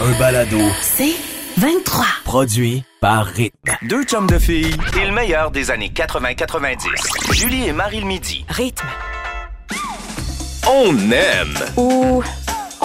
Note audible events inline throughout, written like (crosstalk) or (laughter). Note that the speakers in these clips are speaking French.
Un balado C'est 23. produit par Rythme. Deux chums de filles et le meilleur des années 80-90. Julie et Marie le midi. Rythme. On aime. Ou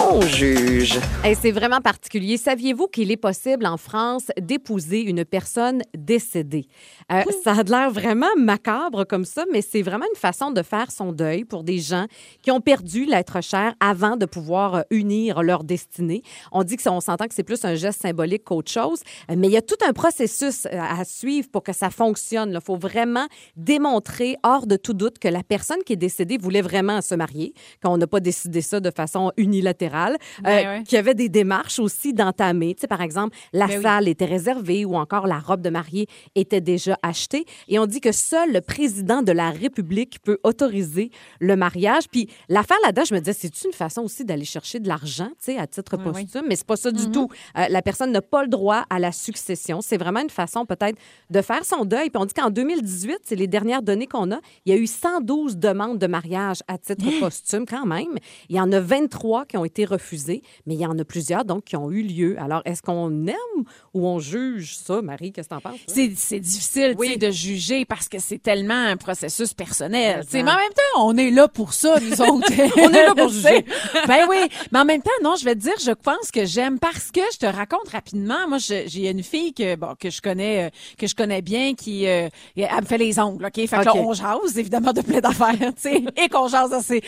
on juge. Hey, c'est vraiment particulier. Saviez-vous qu'il est possible en France d'épouser une personne décédée? Euh, ça a l'air vraiment macabre comme ça, mais c'est vraiment une façon de faire son deuil pour des gens qui ont perdu l'être cher avant de pouvoir euh, unir leur destinée. On dit que ça- on s'entend que c'est plus un geste symbolique qu'autre chose, euh, mais il y a tout un processus à suivre pour que ça fonctionne. Il faut vraiment démontrer hors de tout doute que la personne qui est décédée voulait vraiment se marier, qu'on n'a pas décidé ça de façon unilatérale, euh, Ben ouais. qu'il y avait des démarches aussi d'entamer. Tu sais, par exemple, la Ben oui. salle était réservée ou encore la robe de mariée était déjà achetée. Et on dit que seul le président de la République peut autoriser le mariage. Puis l'affaire là-dedans, je me disais, c'est une façon aussi d'aller chercher de l'argent, tu sais, à titre Oui, oui. posthume, mais c'est pas ça Mm-hmm. du tout. Euh, la personne n'a pas le droit à la succession. C'est vraiment une façon peut-être de faire son deuil. Puis on dit qu'en 2018, c'est les dernières données qu'on a, il y a eu 112 demandes de mariage à titre (gasps) posthume quand même. Il y en a 23 qui ont été refusées, mais il y en a plusieurs donc qui ont eu lieu. Alors, est-ce qu'on aime ou on juge ça, Marie? Qu'est-ce que t'en penses? C'est difficile Oui. de juger parce que c'est tellement un processus personnel. Mais en même temps, on est là pour ça, nous (laughs) autres. On est là pour juger. (laughs) Ben oui. Mais en même temps, non, je vais te dire, je pense que j'aime parce que je te raconte rapidement. Moi, j'ai une fille que bon que je connais euh, que je connais bien qui euh, elle me fait les ongles, ok? Fait que là, on jase évidemment de plein d'affaires, (laughs) tu sais, et qu'on jase assez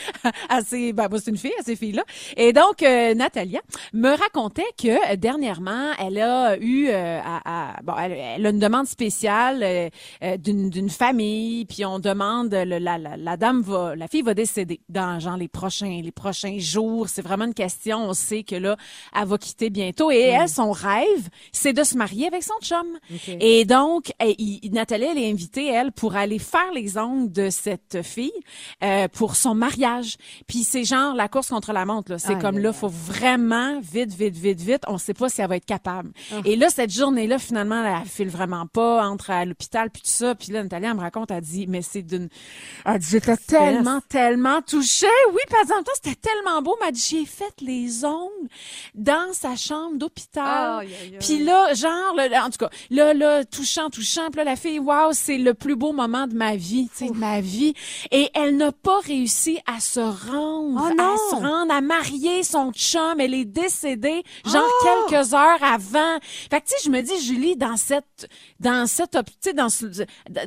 assez. Ben moi, c'est une fille, à ces filles là. Et donc euh, Natalia me racontait que euh, dernièrement, elle a eu euh, à, à- bon, elle, elle a une demande spéciale euh, euh, d'une d'une famille, puis on demande le- la, la, la dame va la fille va décéder dans genre les prochains les prochains jours, c'est vraiment une question, on sait que là elle va quitter bientôt. Et elle son rêve, c'est de se marier avec son chum. Et donc elle- il- Nathalie elle est invitée elle pour aller faire les ongles de cette fille euh, pour son mariage. Puis c'est genre la course contre la montre là, c'est comme là faut vraiment vite vite vite vite, on sait pas si elle va être capable. Ah. Et là cette journée là finalement elle file vraiment pas entre à l'hôpital puis tout ça, puis là Nathalie elle me raconte elle dit mais c'est d'une elle dit j'étais tellement tellement touchée. Oui, par exemple c'était tellement beau, elle m'a dit j'ai fait les ongles dans sa chambre d'hôpital. Puis là, genre, là, en tout cas, là, là, touchant, touchant. Puis là, la fille, waouh, c'est le plus beau moment de ma vie, tu sais, de ma vie. Et elle n'a pas réussi à se rendre, Oh à se rendre, à marier son chum. Elle est décédée, genre Oh! quelques heures avant. Fait que, tu sais, je me dis, Julie, dans cette, dans cette, op- tu sais, dans, ce-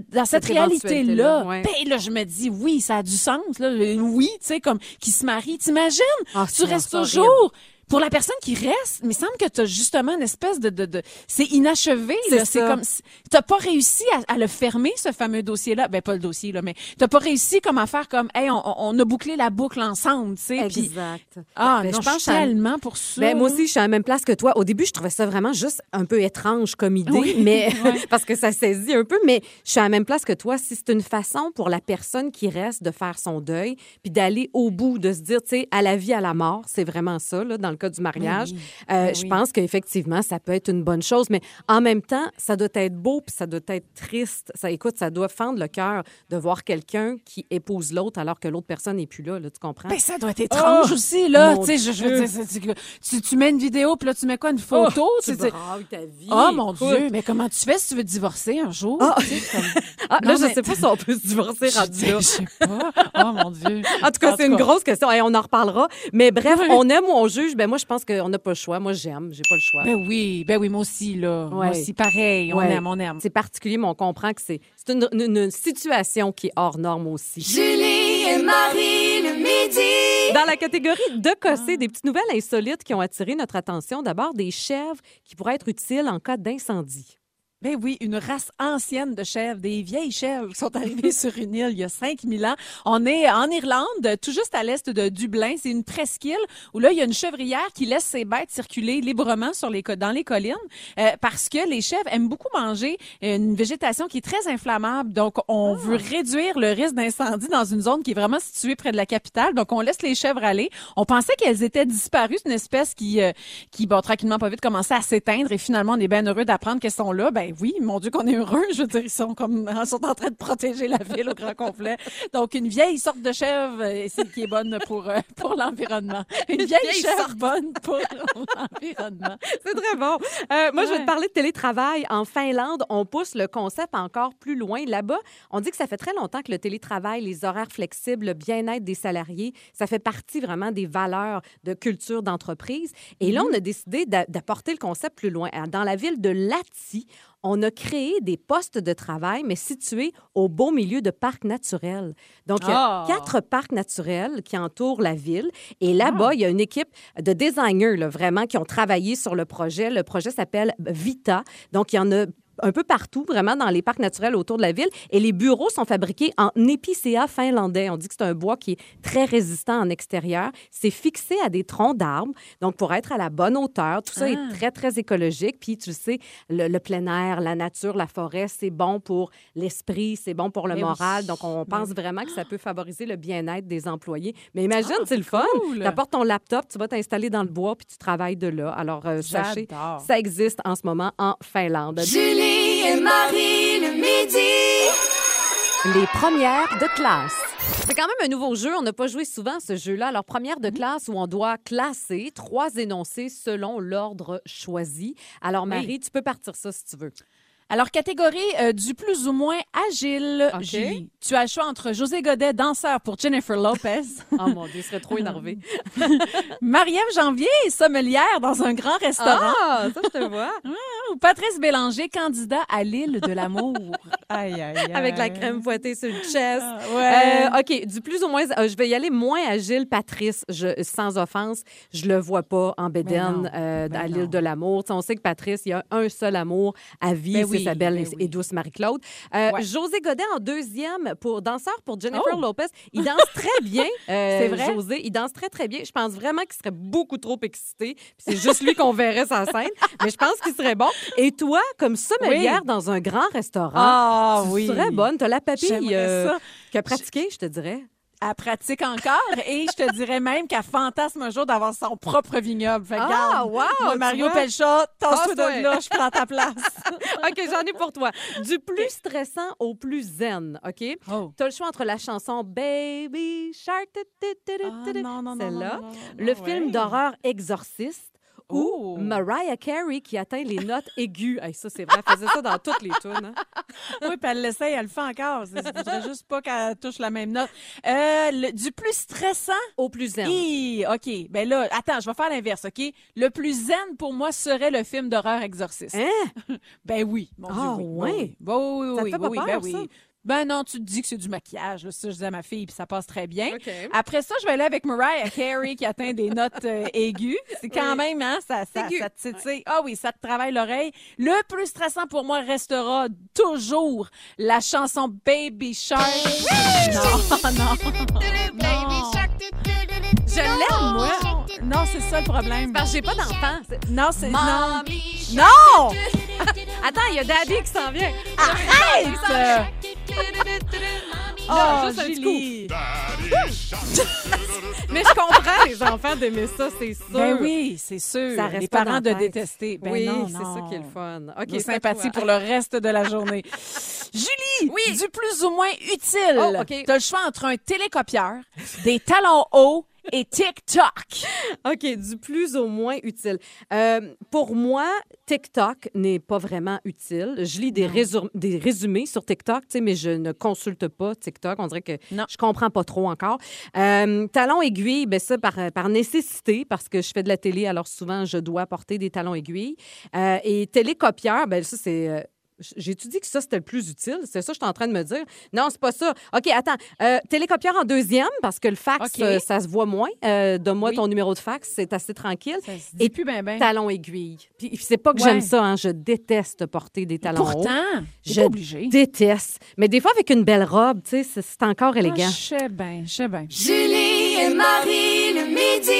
dans cette réalité-là, ouais. ben là, je me dis, oui, ça a du sens, là. Oui, tu sais, comme, qui se marie. T'imagines? Ah, tu restes toujours pour la personne qui reste, il semble que tu as justement une espèce de... de, de c'est inachevé. C'est comme... Tu pas réussi à, à le fermer, ce fameux dossier-là. Ben, pas le dossier, là, mais tu pas réussi comme à faire comme, hey, on, on a bouclé la boucle ensemble, tu sais. Exact. Ah, Ben, non, je pense tellement pour ça. Ben, moi aussi, je suis à la même place que toi. Au début, je trouvais ça vraiment juste un peu étrange comme idée, Oui, mais (laughs) (laughs) parce que ça saisit un peu. Mais je suis à la même place que toi. Si c'est une façon pour la personne qui reste de faire son deuil, puis d'aller au bout, de se dire, tu sais, à la vie, à la mort, c'est vraiment ça, là, dans le cas du mariage. oui. Euh, Ben je oui. pense qu'effectivement, ça peut être une bonne chose, mais en même temps, ça doit être beau, puis ça doit être triste. Ça, écoute, ça doit fendre le cœur de voir quelqu'un qui épouse l'autre alors que l'autre personne n'est plus là, là, tu comprends? Ben, ça doit être étrange aussi, là. je, je que tu, tu mets une vidéo, puis là, tu mets quoi, une photo? Oh, tu ta vie. Oh mon Écoute. Dieu, mais comment tu fais si tu veux divorcer un jour? Ah. Sais, comme- (laughs) Ah, là, Non, je mais- sais pas si on peut se divorcer rendu là. Je sais pas. Oh mon Dieu. En tout cas, c'est une grosse question. Hey, on en reparlera. Mais bref, Oui. on aime ou on juge. Ben moi, je pense qu'on n'a pas le choix. Moi, j'aime. J'ai pas le choix. Ben oui, ben oui, moi aussi, là. Moi aussi, pareil. On Ouais. aime, on aime. C'est particulier, mais on comprend que c'est c'est une, une- une situation qui est hors norme aussi. Julie et Marie le midi. Dans la catégorie de cossé, des petites nouvelles insolites qui ont attiré notre attention. D'abord, des chèvres qui pourraient être utiles en cas d'incendie. Ben oui, une race ancienne de chèvres, des vieilles chèvres qui sont arrivées (laughs) sur une île il y a 5000 ans. On est en Irlande, tout juste à l'est de Dublin. C'est une presqu'île où là, il y a une chevrière qui laisse ses bêtes circuler librement sur les, dans les collines euh, parce que les chèvres aiment beaucoup manger une végétation qui est très inflammable. Donc, on veut réduire le risque d'incendie dans une zone qui est vraiment située près de la capitale. Donc, on laisse les chèvres aller. On pensait qu'elles étaient disparues. C'est une espèce qui, euh, qui bon, tranquillement, pas vite, commençait à s'éteindre. Et finalement, on est bien heureux d'apprendre qu'elles sont là. Ben oui, mon Dieu, qu'on est heureux. Je veux dire, ils sont comme, (laughs) ils sont en train de protéger la ville au grand complet. Donc, une vieille sorte de chèvre, euh, c'est qui est bonne pour, euh, pour l'environnement. Une vieille, vieille chèvre sorte. bonne pour l'environnement. (laughs) C'est très bon. Euh, moi, je vais te parler de télétravail. En Finlande, on pousse le concept encore plus loin. Là-bas, on dit que ça fait très longtemps que le télétravail, les horaires flexibles, le bien-être des salariés, ça fait partie vraiment des valeurs de culture d'entreprise. Et là, on a décidé d'a- d'apporter le concept plus loin. Dans la ville de Lati, on a créé des postes de travail, mais situés au beau milieu de parcs naturels. Donc, il y a Ah! quatre parcs naturels qui entourent la ville. Et là-bas, il y a une équipe de designers, là, vraiment, qui ont travaillé sur le projet. Le projet s'appelle Vita. Donc, il y en a un peu partout, vraiment dans les parcs naturels autour de la ville. Et les bureaux sont fabriqués en épicéa finlandais. On dit que c'est un bois qui est très résistant en extérieur. C'est fixé à des troncs d'arbres, donc pour être à la bonne hauteur. Tout ça Ah. est très, très écologique. Puis, tu sais, le, le plein air, la nature, la forêt, c'est bon pour l'esprit, c'est bon pour le oui. moral. Donc, on pense vraiment que ça peut favoriser le bien-être des employés. Mais imagine, Ah, c'est le fun. cool. Tu apportes ton laptop, tu vas t'installer dans le bois, puis tu travailles de là. Alors, euh, sachez, ça existe en ce moment en Finlande. Julie et Marie le midi. Les premières de classe. C'est quand même un nouveau jeu. On n'a pas joué souvent à ce jeu-là. Alors, première de classe où on doit classer trois énoncés selon l'ordre choisi. Alors, Marie, tu peux partir ça si tu veux. Alors, catégorie euh, du plus ou moins agile, OK. Julie. Tu as le choix entre José Godet, danseur pour Jennifer Lopez, (laughs) Oh mon Dieu, je serais trop énervée. (laughs) Marie-Ève Janvier, sommelière dans un grand restaurant, Ah, ça, je te vois. (laughs) ou Patrice Bélanger, candidat à l'île de l'amour. aïe, aïe, aïe. Avec la crème fouettée sur le chest. Ah, ouais. Euh, OK, du plus ou moins, euh, je vais y aller moins agile, Patrice, je, sans offense. Je le vois pas en non, euh, mais à l'île de l'amour. Tu sais, on sait que Patrice, il y a un seul amour à vie, Ben oui, sa belle ben et, oui. et douce Marie-Claude. Euh, Ouais. José Godet en deuxième pour danseur pour Jennifer Oh! Lopez. Il danse très bien. (laughs) euh, C'est vrai? José, il danse très, très bien. Je pense vraiment qu'il serait beaucoup trop excité. C'est juste lui qu'on verrait sur scène. Mais je pense qu'il serait bon. Et toi, comme sommelière Oui. dans un grand restaurant, Ah tu oui. serais bonne. T'as la papille euh, a pratiqué, je te dirais. Elle pratique encore et je te dirais même qu'elle fantasme un jour d'avoir son propre vignoble. Fait Ah, regarde, wow, moi, Mario vois. Pelchat, tasse-toi de là, je prends ta place. (laughs) OK, j'en ai pour toi. Du plus stressant au plus zen, OK? Oh. Tu as le choix entre la chanson Baby Shark, non, celle-là, le film ouais. d'horreur Exorciste Oh. Ou Mariah Carey qui atteint les notes aiguës. Hey, ça, c'est vrai, elle faisait ça dans toutes les tunes. hein. Oui, puis elle l'essaye, elle le fait encore. Je voudrais juste pas qu'elle touche la même note. Euh, le- du plus stressant? Au plus zen. Hi, OK. Ben là, attends, je vais faire l'inverse, OK? Le plus zen pour moi serait le film d'horreur Exorciste. Hein? (laughs) Ben oui, mon Ah, Dieu, oui. ouais. Ben oui, oui, oui, fait pas oui, peur, ben oui. Ben non, tu te dis que c'est du maquillage, là, ça je dis à ma fille, puis ça passe très bien. OK. Après ça, je vais aller avec Mariah Carey qui atteint des notes euh, aiguës. C'est quand Oui. même, hein, ça, ça, ça te titille. Ah oui, ça te travaille l'oreille. Le plus stressant pour moi restera toujours la chanson Baby Shark. Non, non. non. Je l'aime, moi. Non, c'est ça le problème. Parce que j'ai pas d'enfant. Non, c'est non. Non! Attends, il y a Daddy qui s'en vient. Arrête! Oh, Julie. (laughs) Mais je comprends les enfants d'aimer ça, c'est sûr. Ben oui, c'est sûr. Ça reste Les parents de détester. Ben oui, c'est ça qui est le fun. OK, Nos toi. pour le reste de la journée. (laughs) Julie, Oui. du plus ou moins utile. Oh, OK. T'as le choix entre un télécopieur, des talons hauts et TikTok. OK, du plus au moins utile. Euh, pour moi, TikTok n'est pas vraiment utile. Je lis des, résum- des résumés sur TikTok, mais je ne consulte pas TikTok. On dirait que Non. je comprends pas trop encore. Euh, talons aiguilles, ben ça par, par nécessité, parce que je fais de la télé, alors souvent je dois porter des talons aiguilles. Euh, et télécopieur, ben ça c'est... J'ai-tu dit que ça, c'était le plus utile? C'est ça que je suis en train de me dire. Non, c'est pas ça. OK, attends. Euh, télécopieur en deuxième, parce que le fax, euh, ça se voit moins. Euh, Donne-moi Oui. ton numéro de fax, c'est assez tranquille. Ça se dit plus ben ben. Talons aiguilles. Puis c'est pas que Ouais. j'aime ça, hein. Je déteste porter des talons hauts. Pourtant, Je j'ai pas obligé. déteste. Mais des fois, avec une belle robe, tu sais, c'est- encore élégant. Ah, Je sais bien, je sais bien. Julie et Marie midi.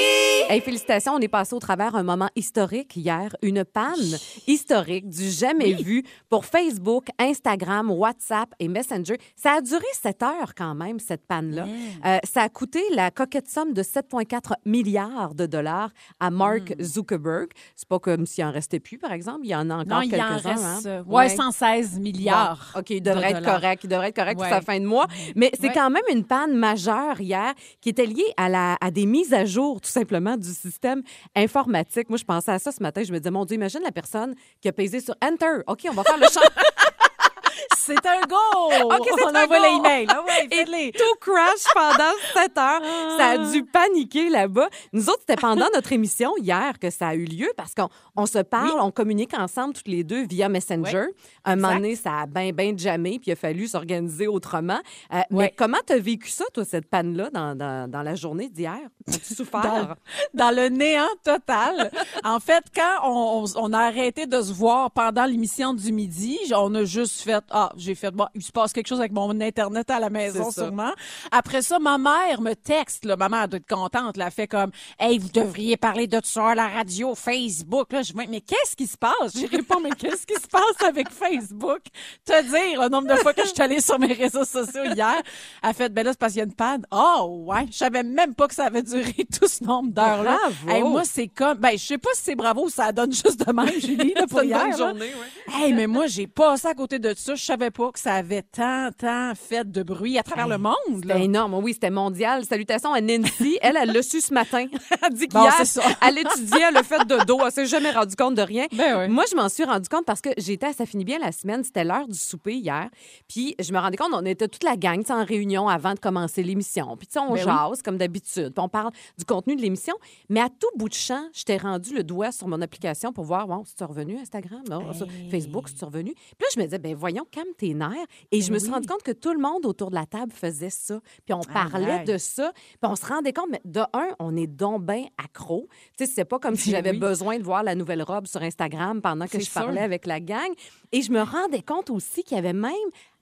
Hey, félicitations, on est passé au travers un moment historique hier, une panne historique du jamais vu pour Facebook, Instagram, WhatsApp et Messenger. Ça a duré 7 heures quand même, cette panne-là. Euh, ça a coûté la coquette somme de 7,4 milliards de dollars à Mark Zuckerberg. C'est pas comme s'il en restait plus, par exemple. Il y en a encore quelques-uns. reste hein. euh, ouais, 116 milliards. OK, il devrait de être dollars. correct. Il devrait être correct Ouais. pour sa fin de mois. Mais c'est quand même une panne majeure hier qui était liée à, la, à des mises à jour, tout simplement, du système informatique. Moi, je pensais à ça ce matin. Je me disais, mon Dieu, imagine la personne qui a pesé sur Enter. OK, on va faire le champ. (laughs) C'est un go! (laughs) OK, c'est On un envoie go! les emails. Ah (laughs) Et tout crash pendant (laughs) 7 heures. Ça a dû paniquer là-bas. Nous autres, c'était pendant notre émission hier que ça a eu lieu parce qu'on on se parle, on communique ensemble toutes les deux via Messenger. Un moment donné, ça a bien, bien jamais, puis il a fallu s'organiser autrement. Euh, Mais comment tu as vécu ça, toi, cette panne-là, dans, dans, dans la journée d'hier? As-tu souffert? Dans, dans le néant total. en fait, quand on, on- on a arrêté de se voir pendant l'émission du midi, on a juste fait ah j'ai fait bon il se passe quelque chose avec mon internet à la maison sûrement. Après ça, ma mère me texte là, ma mère doit être contente, là, elle fait comme hey vous devriez parler de ça à la radio, Facebook. Là, je me dis, mais qu'est-ce qui se passe J'ai répondu mais qu'est-ce qui se passe avec Facebook Te dire le nombre de fois que je suis allée sur mes réseaux sociaux hier. Elle fait ben là c'est parce qu'il y a une panne. Oh ouais, je savais même pas que ça avait duré (laughs) tout ce nombre d'heures là. Bravo. moi c'est comme ben je sais pas si c'est bravo ou ça donne juste de même Julie là, (laughs) pour hier. bonne journée, ouais. Hey, mais moi, j'ai passé à côté de ça. Je savais pas que ça avait tant, tant fait de bruit à travers le monde. là. C'était énorme. Oui, c'était mondial. Salutations à Nancy. (laughs) Elle, elle l'a su ce matin. Elle dit qu'hier, (laughs) elle étudiait le fait de dos. Elle s'est jamais rendu compte de rien. Ben. Moi, je m'en suis rendu compte parce que j'étais à Ça finit bien la semaine. C'était l'heure du souper hier. Puis je me rendais compte, on était toute la gang en réunion avant de commencer l'émission. Puis tu sais, on Ben oui. jase comme d'habitude. Puis on parle du contenu de l'émission. Mais à tout bout de champ, j'étais rendu le doigt sur mon application pour voir, bon, si tu revenu Instagram, non, ça, Facebook, si tu revenu? Puis là, je me disais, ben voyons, calme tes nerfs. Et je me suis rendu compte que tout le monde autour de la table faisait ça. Puis on parlait aïe. de ça. Puis on se rendait compte, mais de un, on est donc bien accro. Tu sais, c'est pas comme si Ben j'avais oui. besoin de voir la nouvelle robe sur Instagram pendant que je parlais avec la gang. Et je me rendais compte aussi qu'il y avait même,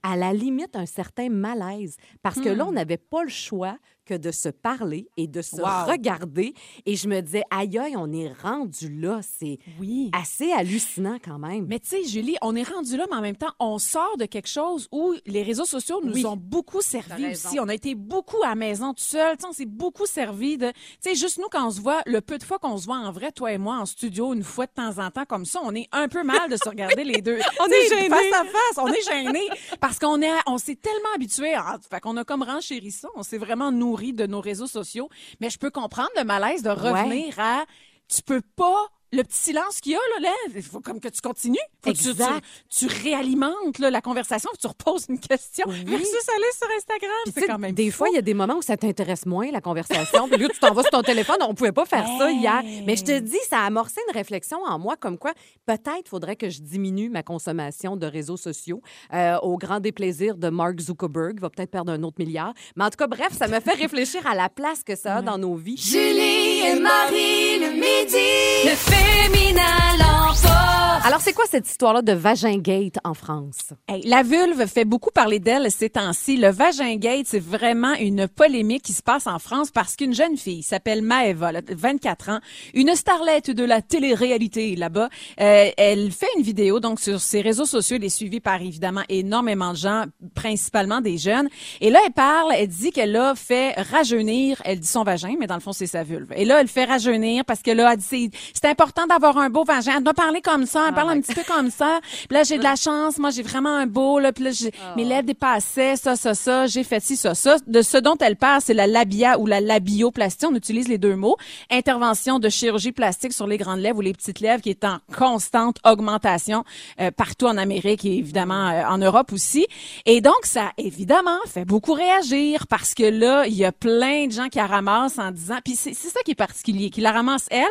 à la limite, un certain malaise. Parce que là, on n'avait pas le choix que de se parler et de se Hmm. Wow. regarder. Et je me disais, aïe, aïe, on est rendu là. C'est Oui. assez hallucinant quand même. Mais tu sais, Julie, on est rendu là, mais en même temps, on sort de quelque chose où les réseaux sociaux nous Oui. ont beaucoup servi aussi. On a été beaucoup à la maison tout seul. Tu sais, on s'est beaucoup servi de... Tu sais, juste nous, quand on se voit, le peu de fois qu'on se voit en vrai, toi et moi, en studio, une fois de temps en temps, comme ça, on est un peu mal de se regarder les deux. (laughs) On est gênés. Face à face, on est gênés. Parce (laughs) qu'on est, on s'est tellement habitués. à- Fait qu'on a comme renchéri ça. On s'est vraiment nourri de nos réseaux sociaux. Mais je peux comprendre le malaise de revenir à... Tu peux pas... Le petit silence qu'il y a, là, là, il faut comme que tu continues. Faut que tu- Exact. tu, tu réalimentes là, la conversation, puis tu reposes une question. Oui. Versus aller sur Instagram. C'est quand même des fou. fois, il y a des moments où ça t'intéresse moins, la conversation. Puis là, tu t'en vas sur ton téléphone. On pouvait pas faire ça hier. Mais je te dis, ça a amorcé une réflexion en moi comme quoi peut-être faudrait que je diminue ma consommation de réseaux sociaux euh, au grand déplaisir de Mark Zuckerberg. Il va peut-être perdre un autre milliard. Mais en tout cas, bref, ça me fait réfléchir à la place que ça a dans nos vies. Julie et Marie le midi. Le féminin l'emporte. Alors, c'est quoi cette histoire-là de Vagin Gate en France? Hey, la vulve fait beaucoup parler d'elle ces temps-ci. Le vagin gate, c'est vraiment une polémique qui se passe en France parce qu'une jeune fille s'appelle Maëva, elle a 24 ans, une starlette de la télé-réalité là-bas. Euh, elle fait une vidéo donc sur ses réseaux sociaux, elle est suivie par évidemment énormément de gens, principalement des jeunes. Et là, elle parle, elle dit qu'elle a fait rajeunir, elle dit son vagin, mais dans le fond, c'est sa vulve. Et là, elle fait rajeunir parce que là, elle dit c'est- c'est important d'avoir un beau vagin. Elle doit parler comme ça, elle parle un petit peu comme ça. Puis là, j'ai de la chance, moi, j'ai vraiment un beau, là, puis là, j'ai- mes lèvres dépassaient, ça, ça, ça, j'ai fait ci, ça, ça. De ce dont elle parle, c'est la labia ou la labioplastie. On utilise les deux mots. Intervention de chirurgie plastique sur les grandes lèvres ou les petites lèvres qui est en constante augmentation euh, partout en Amérique et évidemment euh, en Europe aussi. Et donc, ça, évidemment, fait beaucoup réagir parce que là, il y a plein de gens qui la ramassent en disant, puis c'est c'est ça qui est particulier, qui la ramasse elle.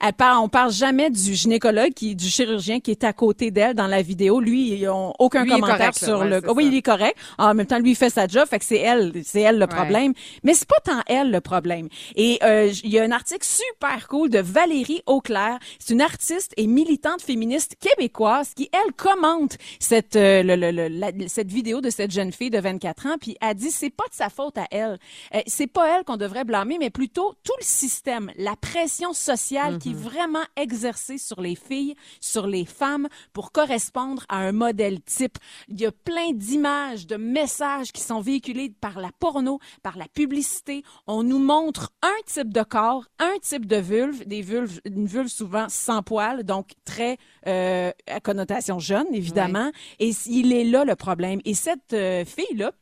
elle parle, on parle jamais du gynécologue, qui, du chirurgien qui qui est à côté d'elle dans la vidéo, lui, ils ont aucun Lui, commentaire correct, sur Ouais, le. oui, ça. il est correct. En même temps, lui, il fait sa job, fait que c'est elle, c'est elle le Ouais. problème. Mais c'est pas tant elle le problème. Et euh, il y a un article super cool de Valérie Auclair. C'est une artiste et militante féministe québécoise qui elle commente cette euh, le- le- le- la- cette vidéo de cette jeune fille de 24 ans, puis a dit c'est pas de sa faute à elle. Euh, c'est pas elle qu'on devrait blâmer, mais plutôt tout le système, la pression sociale qui est vraiment exercée sur les filles, sur les femmes pour correspondre à un modèle type. Il y a plein d'images, de messages qui sont véhiculés par la porno, par la publicité. On nous montre un type de corps, un type de vulve, des vulves, une vulve souvent sans poils, donc très euh, à connotation jeune, évidemment. Et il est là le problème. Et cette euh, fille-là,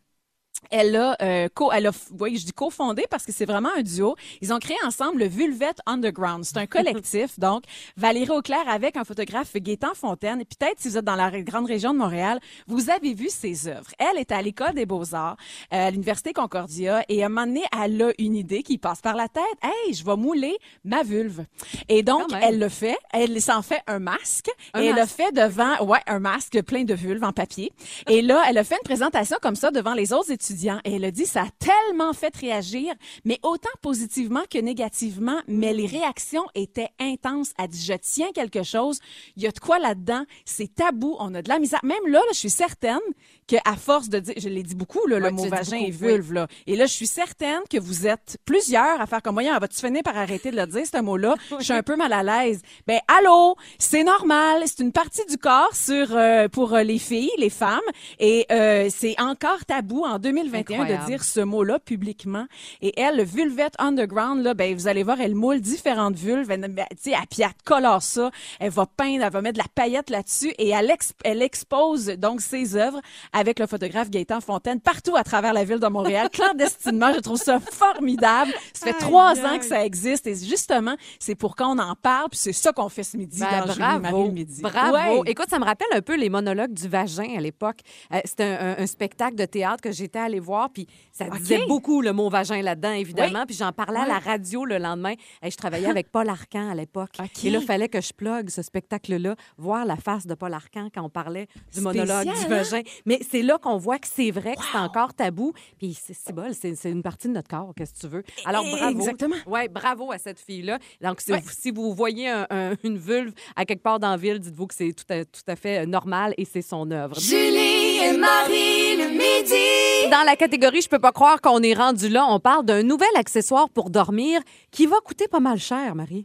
elle a, euh, co, elle a, oui, je dis cofondé parce que c'est vraiment un duo. Ils ont créé ensemble le Vulvette Underground. C'est un (laughs) collectif, donc Valérie Auclair avec un photographe Gaétan Fontaine. Et Peut-être si vous êtes dans la grande région de Montréal, vous avez vu ses œuvres. Elle est à l'école des beaux-arts, euh, à l'université Concordia, et à un moment donné, elle a une idée qui passe par la tête. Hey, je vais mouler ma vulve. Et donc, elle le fait. Elle s'en fait un masque. Un et elle le fait devant, ouais, un masque plein de vulves en papier. Et là, elle a fait une présentation comme ça devant les autres étudiants. Et elle a dit, ça a tellement fait réagir, mais autant positivement que négativement, mais les réactions étaient intenses. Elle dit, je tiens quelque chose. Il y a de quoi là-dedans. C'est tabou. On a de la misère. Même là, là, je suis certaine que à force de dire, je l'ai dit beaucoup, là, Ouais, le mot vagin et beaucoup, oui. vulve, là. Et là, je suis certaine que vous êtes plusieurs à faire comme moyen. Va-tu finir par arrêter de le dire, ce mot-là? (laughs) Je suis un peu mal à l'aise. Ben, allô? C'est normal. C'est une partie du corps sur, euh, pour euh, les filles, les femmes. Et, euh, c'est encore tabou en 2021 Incroyable. de dire ce mot-là publiquement. Et elle, le Vulvette Underground, là, ben, vous allez voir, elle moule différentes vulves. Elle, ben, elle, elle colore ça. Elle va peindre, elle va mettre de la paillette là-dessus et elle, ex- elle expose donc ses œuvres avec le photographe Gaëtan Fontaine partout à travers la ville de Montréal, clandestinement. Je trouve ça formidable. Ça fait Aïe, trois aïe. ans que ça existe et justement, c'est pour qu'on en parle puis c'est ça qu'on fait ce midi Ben, dans bravo, midi. bravo. Ouais. Écoute, ça me rappelle un peu les monologues du vagin à l'époque. Euh, C'était un, un- un spectacle de théâtre que j'étais allée voir, puis ça disait beaucoup le mot vagin là-dedans, évidemment. Oui. Puis j'en parlais à la radio le lendemain. Et je travaillais (laughs) avec Paul Arcan à l'époque. Et là, il fallait que je plug ce spectacle-là, voir la face de Paul Arcan quand on parlait du monologue Spécial, du hein? vagin. Mais c'est là qu'on voit que c'est vrai que c'est encore tabou. Puis c'est bol, c'est une partie de notre corps, qu'est-ce que tu veux? Alors bravo. Exactement. Ouais, bravo à cette fille-là. Donc, si, Ouais. vous, si vous voyez un- un- une vulve à quelque part dans la ville, dites-vous que c'est tout à, tout à fait euh, normal et c'est son œuvre. Julie Marie le midi. Dans la catégorie Je peux pas croire qu'on est rendu là, on parle d'un nouvel accessoire pour dormir qui va coûter pas mal cher, Marie.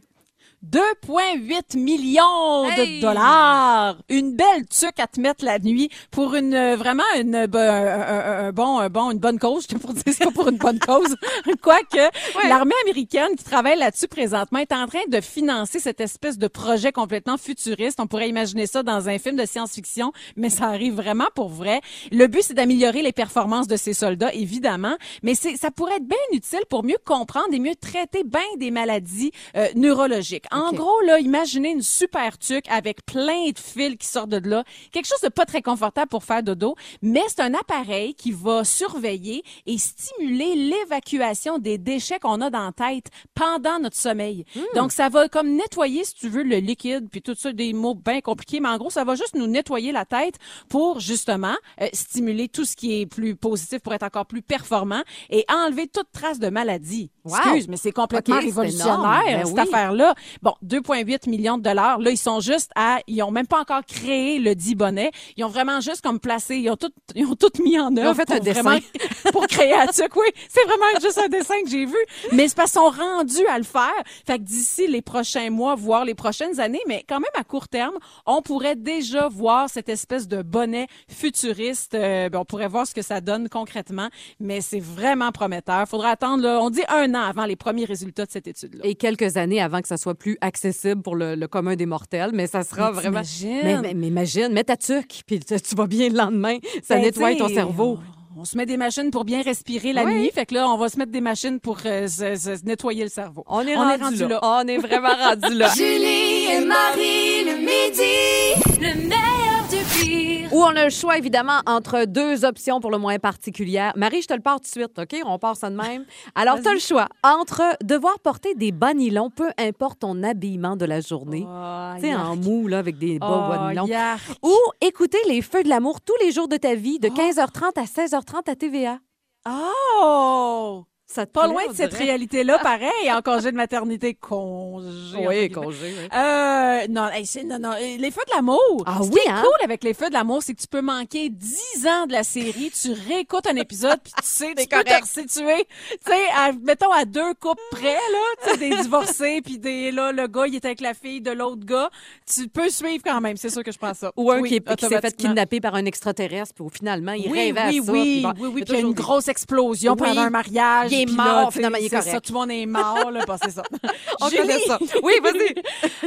2,8 millions Hey! de dollars. Une belle tuque à te mettre la nuit pour une euh, vraiment une euh, ben, un, bon un bon une bonne cause. Je te pour dire c'est pas pour une bonne cause. (laughs) Quoique l'armée américaine qui travaille là-dessus présentement est en train de financer cette espèce de projet complètement futuriste. On pourrait imaginer ça dans un film de science-fiction, mais ça arrive vraiment pour vrai. Le but c'est d'améliorer les performances de ces soldats évidemment, mais c'est ça pourrait être bien utile pour mieux comprendre et mieux traiter bien des maladies euh, neurologiques. En gros, là, imaginez une super tuque avec plein de fils qui sortent de là. Quelque chose de pas très confortable pour faire dodo, mais c'est un appareil qui va surveiller et stimuler l'évacuation des déchets qu'on a dans la tête pendant notre sommeil. Donc, ça va comme nettoyer, si tu veux, le liquide, puis tout ça, des mots bien compliqués, mais en gros, ça va juste nous nettoyer la tête pour, justement, euh, stimuler tout ce qui est plus positif pour être encore plus performant et enlever toute trace de maladie. Wow. Excuse, mais c'est complètement révolutionnaire. Ben cette oui. affaire-là. Bon, 2,8 millions de dollars. Là, ils sont juste à, ils ont même pas encore créé le dit bonnet. Ils ont vraiment juste comme placé, ils ont tout, ils ont tout mis en œuvre. ont fait pour un dessin. vraiment- (laughs) pour créer tuque. Oui, c'est vraiment juste un dessin que j'ai vu. Mais c'est parce qu'ils sont rendus à le faire. Fait que d'ici les prochains mois, voire les prochaines années, mais quand même à court terme, on pourrait déjà voir cette espèce de bonnet futuriste. Euh, ben, on pourrait voir ce que ça donne concrètement. Mais c'est vraiment prometteur. Faudra attendre, là, on dit un an avant les premiers résultats de cette étude-là. Et quelques années avant que ça soit plus accessible pour le, le commun des mortels, mais ça sera Mais vraiment. Mais, mais- mais imagine, mets ta tuque, puis tu, vas bien le lendemain. Ça Ben, nettoie ton cerveau. On, on se met des machines pour bien respirer la Oui. nuit. Fait que là, on va se mettre des machines pour euh, se, se nettoyer le cerveau. On est, on est rendu, rendu là. là. On est vraiment rendu là. (laughs) Julie et Marie le midi. Le meilleur Ou on a le choix, évidemment, entre deux options pour le moins particulière. Marie, je te le pars tout de suite, OK? On part ça de même. (laughs) Alors, tu as le choix entre devoir porter des bas nylons, peu importe ton habillement de la journée. Oh, tu sais, en mou, là, avec des bas Oh, nylons. yark. Ou écouter les feux de l'amour tous les jours de ta vie, de 15h30 à 16h30 à TVA. Oh! Ça te Pas loin de cette réalité-là, pareil, en congé de maternité. Congé. Oui, congé, oui. Euh, non, hey, non, non, les feux de l'amour. Ah Ce oui, qui est hein? cool avec les feux de l'amour, c'est que tu peux manquer 10 ans de la série, tu réécoutes un épisode, puis tu sais, (laughs) tu peux te resituer, tu sais, à- mettons à deux couples près, là, tu sais, des divorcés, puis des, là, le gars, il est avec la fille de l'autre gars, tu peux suivre quand même, c'est sûr que je pense ça. Ou un Oui, qui, est- qui s'est fait kidnapper par un extraterrestre, puis finalement, il oui, rêvait oui, à ça. oui, puis bon, oui, puis il y a une grosse explosion pendant un mariage. Il est mort, finalement, il est correct. ça, tout le monde est mort, là, bon, c'est ça. (laughs) On Julie! connaît ça. Oui, vas-y.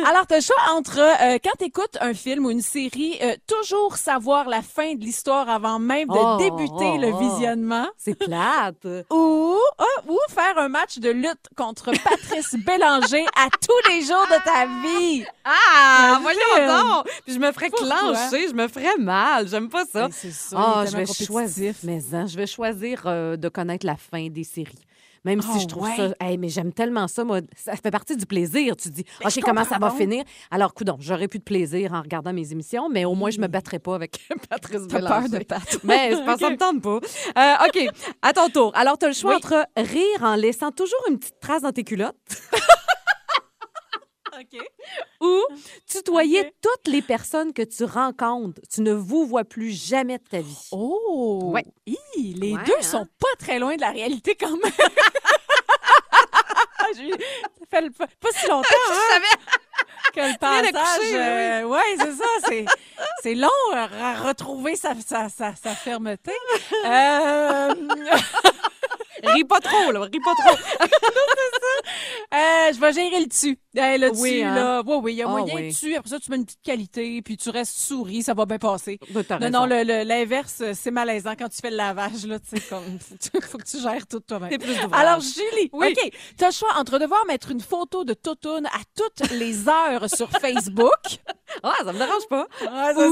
(laughs) Alors, t'as le choix entre, euh, quand t'écoutes un film ou une série, euh, toujours savoir la fin de l'histoire avant même de Oh, débuter oh, le oh. visionnement. C'est plate. (laughs) Ou, ah, ou faire un match de lutte contre Patrice Bélanger à tous les jours de ta vie. Ah, voyons donc. Puis je me ferais clencher, je me ferais mal. J'aime pas ça. C'est ça, Ah, est je vais choisir. Mais hein, je vais choisir euh, de connaître la fin des séries. Même Oh, si je trouve ouais. ça, Hey, mais j'aime tellement ça, moi, ça fait partie du plaisir. Tu dis, Ben, ok, comment ça va finir? Alors, coudon, j'aurais plus de plaisir en regardant mes émissions, mais au moins je me battrais pas avec (laughs) Patrice T'as peur de Pat. Mais c'est pas (laughs) ça me tente pas. Euh, ok, à ton tour. Alors, tu as le choix Oui. entre rire en laissant toujours une petite trace dans tes culottes (laughs) OK. ou tutoyer toutes les personnes que tu rencontres. Tu ne vous vois plus jamais de ta vie. Oh! Ouais. Hi, les Ouais, deux hein? sont pas très loin de la réalité quand même. (laughs) Ça fait le- pas pas si longtemps, (laughs) hein, que le passage. d'accoucher, oui, euh, ouais, c'est ça. C'est, c'est long à à retrouver sa, sa, sa, sa fermeté. (laughs) Euh, Ris pas trop, là. Ris pas trop. (laughs) euh, je vais gérer le dessus. Euh, le Oui, dessus, hein? là. Oui, oui, il y a Ah, moyen oui. dessus. Après ça, tu mets une petite qualité, puis tu restes souris, ça va bien passer. Ben, t'as Non, non, le- le- l'inverse, c'est malaisant quand tu fais le lavage, là, tu sais, comme, (laughs) faut, que tu gères tout toi-même. Alors, Julie, Oui. OK, tu as le choix entre devoir mettre une photo de Totoun à toutes les heures sur Facebook. (laughs) Ah, ça me dérange pas. C'est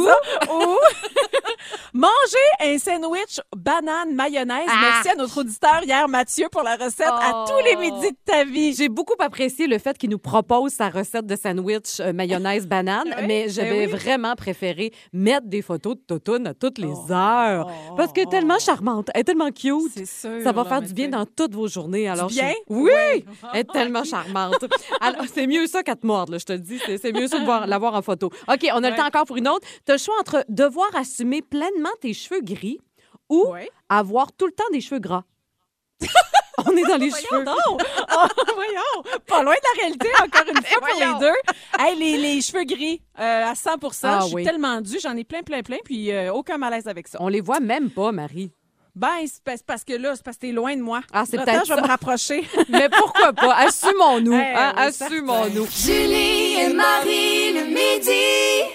ça. (laughs) Ou (laughs) manger un sandwich banane mayonnaise. Ah. Merci à notre auditeur hier, Mathieu, pour la recette à Oh. tous les midis de ta vie. J'ai beaucoup apprécié le fait qu'il nous propose sa recette de sandwich euh, mayonnaise banane, (laughs) Oui, mais j'avais ben oui. vraiment préféré mettre des photos de Totoun à toutes les Oh. heures. Parce qu'elle est tellement charmante, elle est tellement cute. C'est sûr. Ça va là, faire du bien dans toutes vos journées. Alors, bien? je- Oui! Elle est tellement charmante. Alors, c'est mieux ça qu'à te mordre, là, je te le dis. C'est c'est mieux ça de voir- l'avoir en photo. OK, on a le temps encore pour une autre. Tu as le choix entre devoir assumer pleinement tes cheveux gris ou Ouais. avoir tout le temps des cheveux gras. (laughs) on est dans les Voyons cheveux. donc! Oh, voyons! Pas loin de la réalité, encore une (laughs) fois, pour les deux. Hey, les, les cheveux gris, euh, à 100 Ah Je suis oui. tellement dû, j'en ai plein, plein, plein, puis euh, aucun malaise avec ça. On les voit même pas, Marie. Ben, c'est parce- que là, c'est parce que t'es loin de moi. Ah, c'est peut-être je vais ça. me rapprocher. (laughs) Mais pourquoi pas? Assumons-nous. Hein, oui, Assumons-nous. Julie et Marie le midi.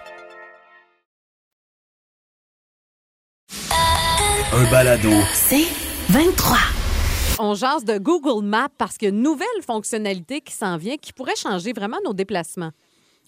Un balado. C'est 23. On jase de Google Maps parce qu'il y a une nouvelle fonctionnalité qui s'en vient qui pourrait changer vraiment nos déplacements.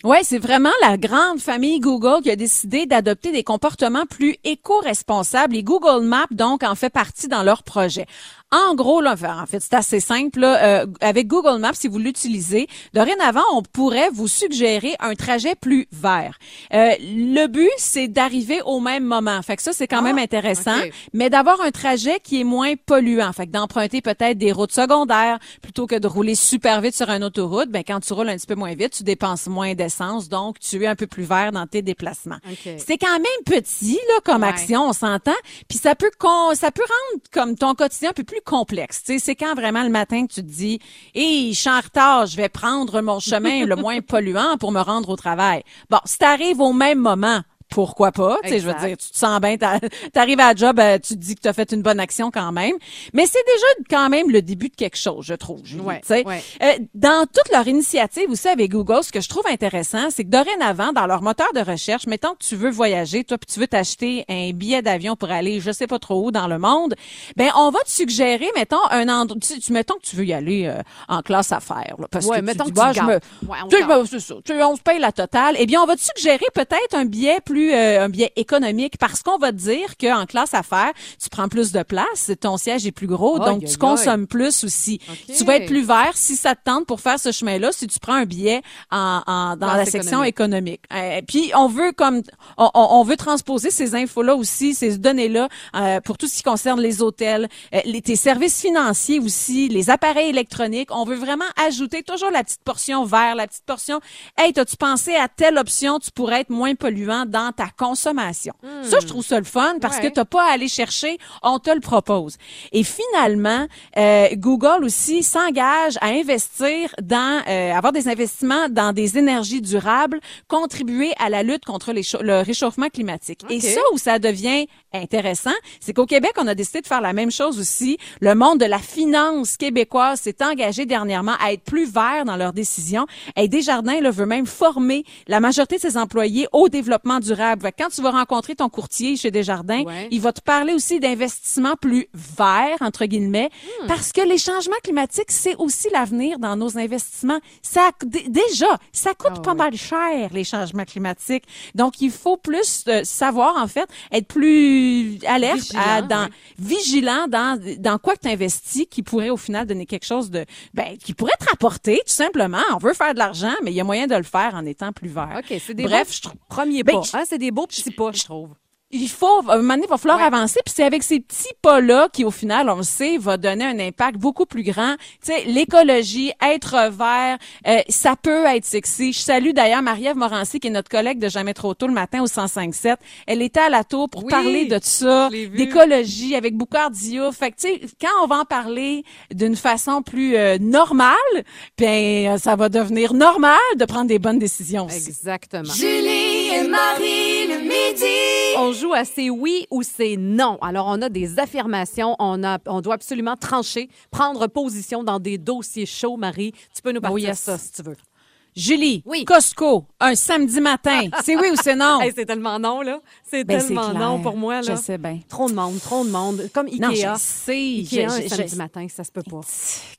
Ouais, c'est vraiment la grande famille Google qui a décidé d'adopter des comportements plus éco-responsables et Google Maps donc en fait partie dans leur projet. En gros, là, en fait, c'est assez simple. là, euh, avec Google Maps, si vous l'utilisez, dorénavant, on pourrait vous suggérer un trajet plus vert. Euh, le but, c'est d'arriver au même moment. Fait que ça, c'est quand même intéressant, ok. mais d'avoir un trajet qui est moins polluant. Fait que d'emprunter peut-être des routes secondaires plutôt que de rouler super vite sur une autoroute. Ben quand tu roules un petit peu moins vite, tu dépenses moins d'essence, donc tu es un peu plus vert dans tes déplacements. OK. C'est quand même petit là comme Ouais. action, on s'entend. Puis ça peut con- ça peut rendre comme ton quotidien un peu plus complexe. Tu c'est quand vraiment le matin que tu te dis, hé, je suis en retard, je vais prendre mon chemin le moins polluant pour me rendre au travail. Bon, si t'arrives au même moment, pourquoi pas? Tu sais, je veux dire, tu te sens bien, t'a- t'arrives à la job, euh, tu te dis que tu as fait une bonne action quand même. Mais c'est déjà quand même le début de quelque chose, je trouve. Julie, Ouais, tu sais. ouais. Euh, dans toute leur initiative aussi avec Google, ce que je trouve intéressant, c'est que dorénavant, dans leur moteur de recherche, mettons que tu veux voyager, toi, puis tu veux t'acheter un billet d'avion pour aller, je sais pas trop où dans le monde, ben on va te suggérer, mettons, un endroit, tu, tu- mettons que tu veux y aller euh, en classe affaires, là, parce Ouais, que mettons tu dis, que tu bah, je me, on tu ça. Sais, on se paye la totale. Eh bien, on va te suggérer peut-être un billet plus, euh, un billet économique parce qu'on va te dire qu'en classe affaires, tu prends plus de place, ton siège est plus gros, donc tu consommes plus aussi. Tu vas être plus vert si ça te tente pour faire ce chemin-là, si tu prends un billet en, en- dans la section économique. Euh, puis on veut comme on, on- veut transposer ces infos-là aussi, ces données-là euh, pour tout ce qui concerne les hôtels, euh, les, tes services financiers aussi, les appareils électroniques. On veut vraiment ajouter toujours la petite portion vert, la petite portion. Hey, t'as-tu pensé à telle option, tu pourrais être moins polluant dans ta consommation. Ça, je trouve ça le fun parce Ouais. que t'as pas à aller chercher, on te le propose. Et finalement, euh, Google aussi s'engage à investir dans, euh, avoir des investissements dans des énergies durables, contribuer à la lutte contre les le réchauffement climatique. Et ça où ça devient intéressant, c'est qu'au Québec, on a décidé de faire la même chose aussi. Le monde de la finance québécoise s'est engagé dernièrement à être plus vert dans leurs décisions. Et Desjardins là, veut même former la majorité de ses employés au développement durable. Que Quand tu vas rencontrer ton courtier chez Desjardins, Ouais. il va te parler aussi d'investissements plus verts, entre guillemets, Hmm. parce que les changements climatiques, c'est aussi l'avenir dans nos investissements. Ça, déjà, ça coûte Ah pas mal cher, les changements climatiques. Donc, il faut plus euh, savoir, en fait, être plus alerte, Vigilant, à, dans, vigilant dans, dans quoi que tu investis qui pourrait au final donner quelque chose de, ben, qui pourrait te rapporter, tout simplement. On veut faire de l'argent, mais il y a moyen de le faire en étant plus vert. OK, c'est des Bref, je trouve premiers Ben, pas. hein, c'est des beaux petits pas, je trouve. il faut, à un moment donné, il va falloir Ouais. avancer. Puis c'est avec ces petits pas-là qui, au final, on le sait, va donner un impact beaucoup plus grand. Tu sais, l'écologie, être vert, euh, ça peut être sexy. Je salue d'ailleurs Marie-Ève Morancy, qui est notre collègue de Jamais trop tôt le matin au 105.7. Elle était à la tour pour Oui, parler de ça, l'ai vu. d'écologie avec Boucard Diouf. Fait que, tu sais, quand on va en parler d'une façon plus euh, normale, ben, euh, ça va devenir normal de prendre des bonnes décisions aussi. Exactement. Et Marie le midi. On joue à c'est oui ou c'est non. Alors, on a des affirmations. On, a, on doit absolument trancher, prendre position dans des dossiers chauds, Marie. Tu peux nous partir Oh, yes. ça, si tu veux. Julie, Oui. Costco, un samedi matin, (laughs) c'est oui ou c'est non? Hey, c'est tellement non, là. C'est Ben, tellement non pour moi, là. Je sais bien. Trop de monde, trop de monde. Comme Ikea. Non, je sais. Ikea, Je- un je- samedi je- matin, ça se peut pas.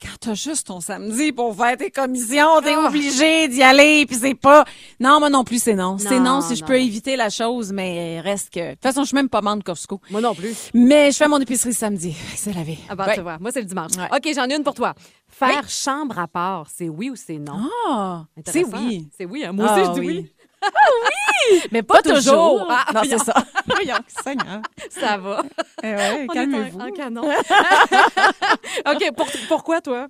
Quand t'as juste ton samedi pour faire tes commissions, t'es Ah. obligé d'y aller, puis c'est pas... Non, moi non plus, c'est non. C'est Non, non si je peux éviter la chose, mais reste que... De toute façon, je suis même pas membre de Costco. Moi non plus. Mais je fais mon épicerie samedi. (laughs) C'est la vie. Ah ben, Ouais. tu vois. Moi, c'est le dimanche. Ouais. OK, j'en ai une pour toi. Faire chambre à part, c'est oui ou c'est non? Ah, c'est oui. C'est oui. hein. Moi aussi, Ah, je dis oui. oui. (laughs) Mais pas, Pas toujours. Ah, non, c'est ça. (laughs) Voyons, (laughs) Seigneur. Ça va. Eh ouais, calmez-vous. canon. OK, pour- pourquoi, toi?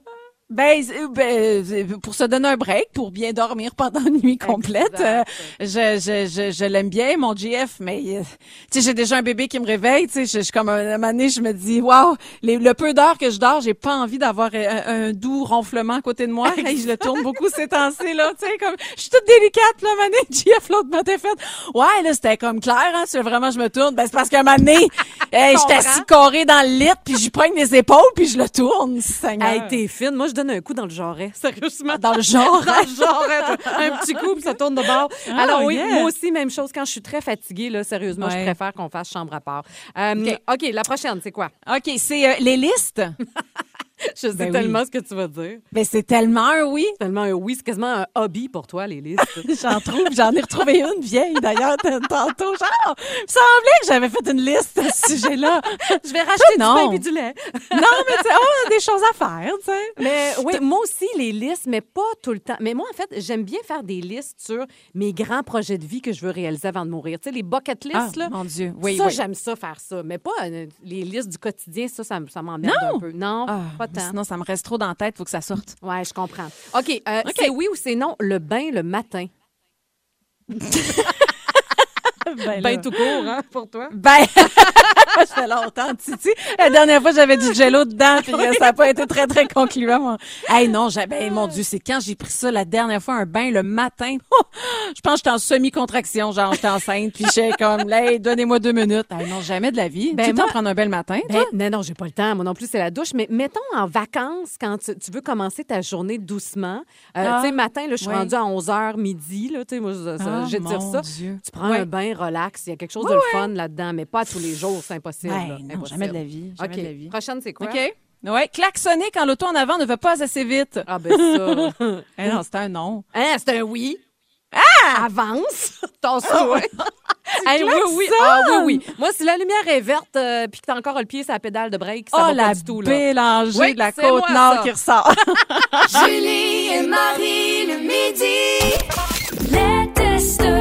Ben, c'est- ben, pour se donner un break, pour bien dormir pendant une nuit complète. Euh, je je, je, je l'aime bien, mon GF, mais euh, tu sais, j'ai déjà un bébé qui me réveille. Tu sais, je, je comme un moment donné, je me dis, waouh, le peu d'heures que je dors, j'ai pas envie d'avoir un, un doux ronflement à côté de moi. (laughs) Hey, je le tourne beaucoup ces temps-ci là. Tu sais, comme je suis toute délicate là, mané. GF l'autre matin fait, ouais, là c'était comme clair. Hein, c'est vraiment je me tourne. Ben c'est parce qu'un moment donné, (laughs) hey, j'étais assis carré dans le lit, puis j'y prends les épaules, puis je le tourne. Seigneur. Hey, t'es fine. Moi, je donne un coup dans le jarret. (laughs) Sérieusement? Dans le genre. Dans le jarret. un petit coup, puis ça tourne de bord. Ah, Alors oui, yeah. moi aussi, même chose. Quand je suis très fatiguée, là, sérieusement, je préfère qu'on fasse chambre à part. Euh, OK. OK, la prochaine, c'est quoi? OK, c'est euh, les listes. (laughs) (laughs) Je sais Ben oui. tellement ce que tu vas dire. Ben c'est tellement un oui. Tellement un oui, c'est quasiment un hobby pour toi, les listes. (laughs) J'en trouve, j'en ai retrouvé une vieille d'ailleurs tantôt. Genre, il me semblait que j'avais fait une liste à ce sujet-là. je vais racheter du non. pain et du lait. (laughs) non, mais tu sais, oh, des choses à faire, tu sais. Mais oui, moi aussi, les listes, mais pas tout le temps. Mais moi, en fait, j'aime bien faire des listes sur mes grands projets de vie que je veux réaliser avant de mourir. Tu sais, les bucket lists, Ah, là. mon Dieu. Oui, ça, oui. j'aime ça faire ça. Mais pas euh, les listes du quotidien, ça, ça, ça m'emmerde Non. un peu. Non, Ah, pas Sinon, ça me reste trop dans la tête, faut que ça sorte. Ouais, je comprends. OK, euh, c'est oui ou c'est non, le bain le matin? (laughs) Ben, Ben tout court, hein, pour toi. Ben, (laughs) ça fait longtemps, Titi. La dernière fois, j'avais du jello dedans, puis euh, ça n'a pas été très, très concluant. moi. Hey, non, j'avais, mon Dieu, c'est quand j'ai pris ça la dernière fois, un bain le matin. je pense que j'étais en semi-contraction, genre, j'étais enceinte, puis j'ai comme, hey, donnez-moi deux minutes. Hey, non, jamais de la vie. Ben, tu le temps moi- de prendre un bel matin, Ben, toi? non, non, j'ai pas le temps. Moi non plus, c'est la douche. Mais mettons en vacances, quand tu, tu veux commencer ta journée doucement. euh, Ah, tu sais, matin, là, je suis oui. rendue à 11h midi. Là, tu sais, moi, ça- Ah, dire mon ça. Dieu. Tu prends un bain relax. Il y a quelque chose de fun là-dedans, mais pas tous les jours. C'est impossible. Ben, là. non, Impossible. jamais de la vie. Jamais OK. de la vie. Prochaine, c'est quoi? OK. Ouais, klaxonner quand l'auto en avant ne va pas assez vite. Ah, ben ça. (laughs) Eh non, c'est un non. hein, c'est un oui. Ah! Avance. (laughs) Tasse-toi. (laughs) Hey, oui, oui. Ah, oui, oui. Moi, si la lumière est verte euh, puis que t'as encore le pied sur la pédale de break, ça oh, va la pas du tout. Là. bélangée Oui, de la moi, Côte-Nord ça. qui ressort. Julie et Marie le midi. Les.